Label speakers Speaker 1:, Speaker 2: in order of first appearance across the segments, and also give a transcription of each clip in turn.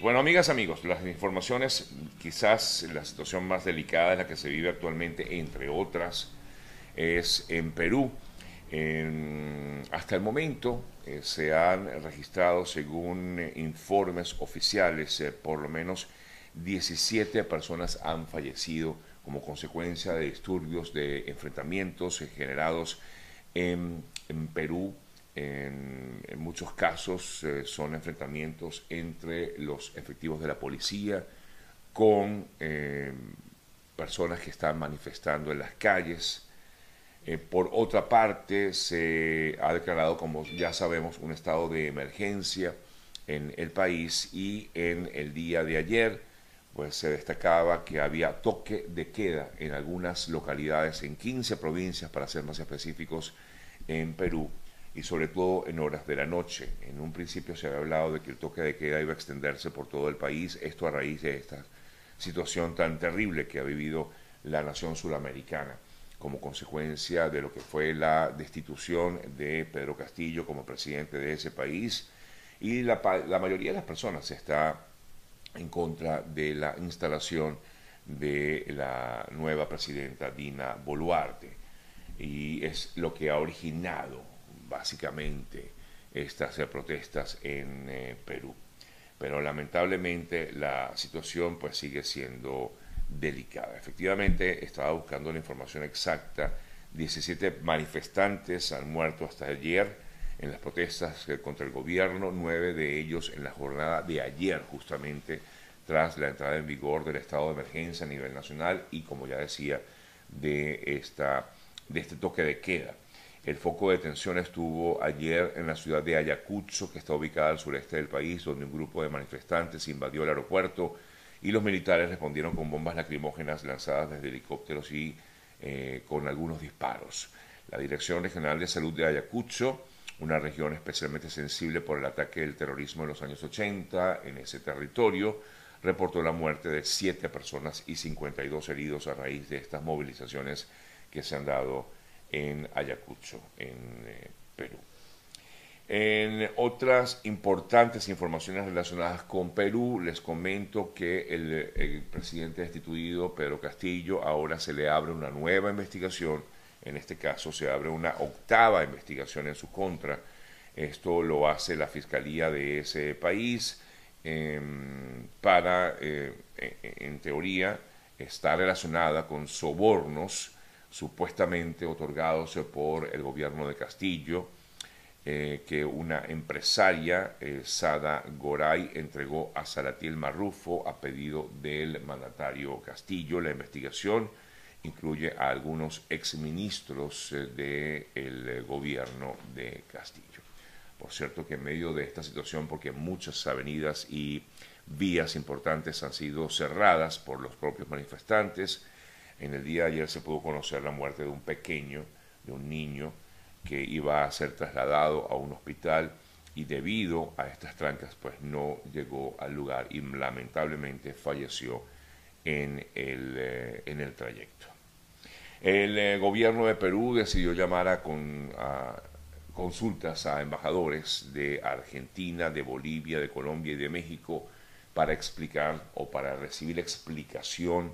Speaker 1: Bueno, amigas, amigos, las informaciones, quizás la situación más delicada es la que se vive actualmente, entre otras, es en Perú. hasta el momento eh, se han registrado, según eh, informes oficiales, eh, por lo menos 17 personas han fallecido como consecuencia de disturbios, de enfrentamientos generados en, Perú. En, muchos casos son enfrentamientos entre los efectivos de la policía con personas que están manifestando en las calles. Eh, por otra parte, se ha declarado, como ya sabemos, un estado de emergencia en el país y en el día de ayer pues se destacaba que había toque de queda en algunas localidades, en 15 provincias para ser más específicos, en Perú y sobre todo en horas de la noche. En un principio se había hablado de que el toque de queda iba a extenderse por todo el país, esto a raíz de esta situación tan terrible que ha vivido la nación suramericana como consecuencia de lo que fue la destitución de Pedro Castillo como presidente de ese país y la, mayoría de las personas está en contra de la instalación de la nueva presidenta Dina Boluarte y es lo que ha originado básicamente estas protestas en eh, Perú. Pero lamentablemente la situación pues sigue siendo delicada. Efectivamente, estaba buscando la información exacta. 17 manifestantes han muerto hasta ayer en las protestas contra el gobierno, nueve de ellos en la jornada de ayer, justamente tras la entrada en vigor del estado de emergencia a nivel nacional y, como ya decía, de, esta, de este toque de queda. El foco de tensión estuvo ayer en la ciudad de Ayacucho, que está ubicada al sureste del país, donde un grupo de manifestantes invadió el aeropuerto y los militares respondieron con bombas lacrimógenas lanzadas desde helicópteros y eh, con algunos disparos. La Dirección Regional de Salud de Ayacucho, una región especialmente sensible por el ataque del terrorismo en los años 80 en ese territorio, reportó la muerte de siete personas y 52 heridos a raíz de estas movilizaciones que se han dado en Ayacucho, en eh, Perú. En otras importantes informaciones relacionadas con Perú, les comento que el, presidente destituido, Pedro Castillo, ahora se le abre una nueva investigación. En este caso se abre una octava investigación en su contra. Esto lo hace la Fiscalía de ese país em, para, eh, en teoría, está relacionada con sobornos supuestamente otorgados por el gobierno de Castillo eh, que una empresaria, eh, Sada Goray, entregó a Salatiel Marrufo a pedido del mandatario Castillo. La investigación incluye a algunos exministros eh, del gobierno de Castillo. Por cierto que en medio de esta situación, porque muchas avenidas y vías importantes han sido cerradas por los propios manifestantes, en el día de ayer se pudo conocer la muerte de un pequeño, de un niño, que iba a ser trasladado a un hospital y debido a estas trancas pues no llegó al lugar y lamentablemente falleció en el, eh, en el trayecto. El eh, gobierno de Perú decidió llamar a, con, a consultas a embajadores de Argentina, de Bolivia, de Colombia y de México para explicar o para recibir explicación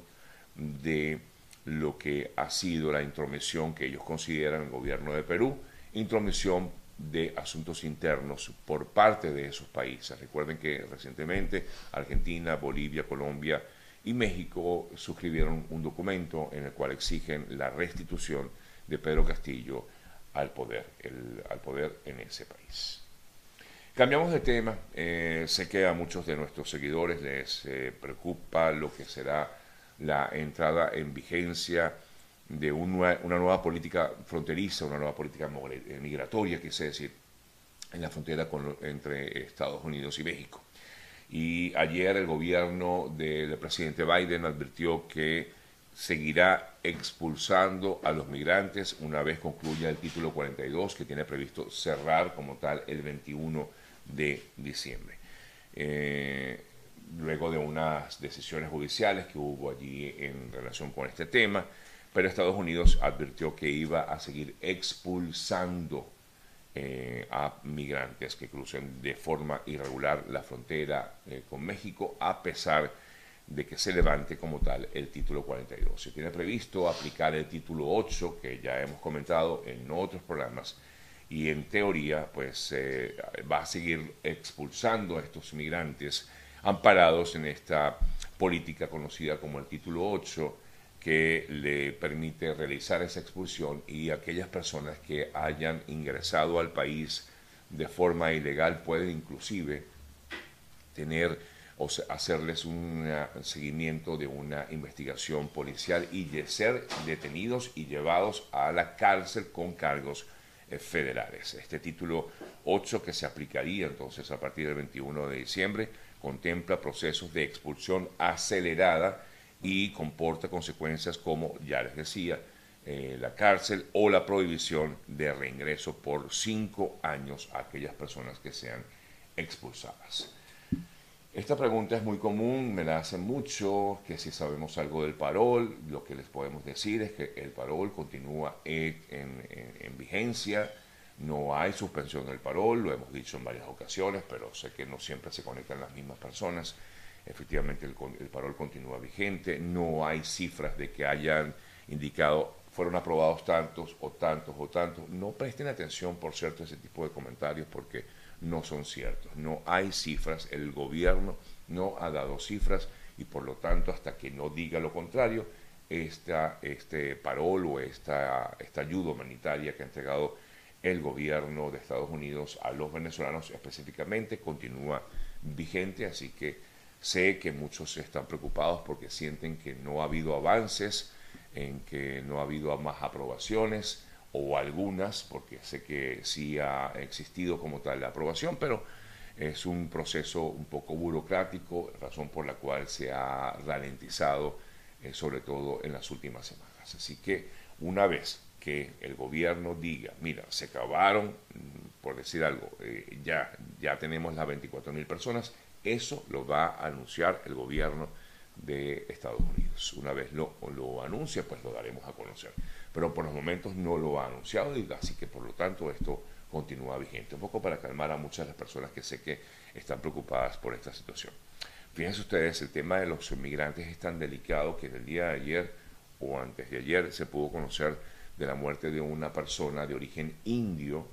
Speaker 1: de lo que ha sido la intromisión que ellos consideran el gobierno de Perú, intromisión de asuntos internos por parte de esos países. Recuerden que recientemente Argentina, Bolivia, Colombia y México suscribieron un documento en el cual exigen la restitución de Pedro Castillo al poder, al poder en ese país. Cambiamos de tema. Eh, sé que a muchos de nuestros seguidores les eh, preocupa lo que será la entrada en vigencia de una nueva política fronteriza, una nueva política eh, migratoria, quise decir, en la frontera entre Estados Unidos y México. Y ayer el gobierno del presidente Biden advirtió que seguirá expulsando a los migrantes una vez concluya el título 42 que tiene previsto cerrar como tal el 21 de diciembre. Eh, luego de unas decisiones judiciales que hubo allí en relación con este tema, pero Estados Unidos advirtió que iba a seguir expulsando eh, a migrantes que crucen de forma irregular la frontera eh, con México, a pesar de que se levante como tal el título 42. Se tiene previsto aplicar el título 8, que ya hemos comentado en otros programas, y en teoría pues eh, va a seguir expulsando a estos migrantes amparados en esta política conocida como el título 8 que le permite realizar esa expulsión y aquellas personas que hayan ingresado al país de forma ilegal pueden inclusive tener o hacerles un seguimiento de una investigación policial y ser detenidos y llevados a la cárcel con cargos eh, federales. Este título 8 que se aplicaría entonces a partir del 21 de diciembre contempla procesos de expulsión acelerada y comporta consecuencias como, ya les decía, eh, la cárcel o la prohibición de reingreso por cinco años a aquellas personas que sean expulsadas. Esta pregunta es muy común, me la hacen mucho, que si sabemos algo del parol, lo que les podemos decir es que el parol continúa en, en vigencia, no hay suspensión del parol, lo hemos dicho en varias ocasiones, pero sé que no siempre se conectan las mismas personas efectivamente el, parol continúa vigente, no hay cifras de que hayan indicado fueron aprobados tantos o tantos o tantos. No presten atención, por cierto, a ese tipo de comentarios porque no son ciertos. No hay cifras, el gobierno no ha dado cifras y por lo tanto hasta que no diga lo contrario, esta, este parol o esta, esta ayuda humanitaria que ha entregado el gobierno de Estados Unidos a los venezolanos específicamente continúa vigente, así que Sé que muchos están preocupados porque sienten que no ha habido avances, en que no ha habido más aprobaciones o algunas, porque sé que sí ha existido como tal la aprobación, pero es un proceso un poco burocrático, razón por la cual se ha ralentizado, eh, sobre todo en las últimas semanas. Así que una vez que el gobierno diga, mira, se acabaron, mm, por decir algo, eh, ya, ya tenemos las 24 mil personas, eso lo va a anunciar el gobierno de Estados Unidos. Una vez lo, lo anuncia, pues lo daremos a conocer. Pero por los momentos no lo ha anunciado, así que por lo tanto esto continúa vigente. Un poco para calmar a muchas de las personas que sé que están preocupadas por esta situación. Fíjense ustedes, el tema de los inmigrantes es tan delicado que en el día de ayer o antes de ayer se pudo conocer de la muerte de una persona de origen indio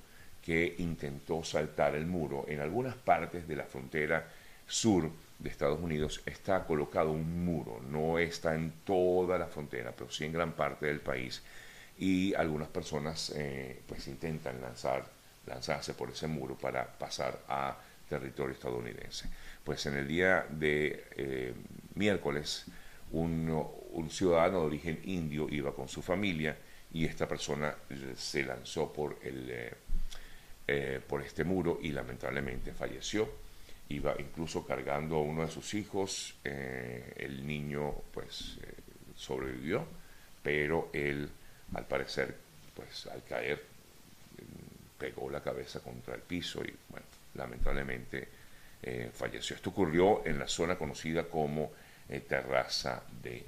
Speaker 1: que intentó saltar el muro en algunas partes de la frontera sur de Estados Unidos está colocado un muro, no está en toda la frontera, pero sí en gran parte del país. Y algunas personas eh, pues intentan lanzar, lanzarse por ese muro para pasar a territorio estadounidense. Pues en el día de eh, miércoles, un, ciudadano de origen indio iba con su familia y esta persona se lanzó por, el, eh, por este muro y lamentablemente falleció iba incluso cargando a uno de sus hijos, eh, el niño pues eh, sobrevivió, pero él al parecer pues al caer pegó la cabeza contra el piso y bueno, lamentablemente eh, falleció. Esto ocurrió en la zona conocida como Terraza de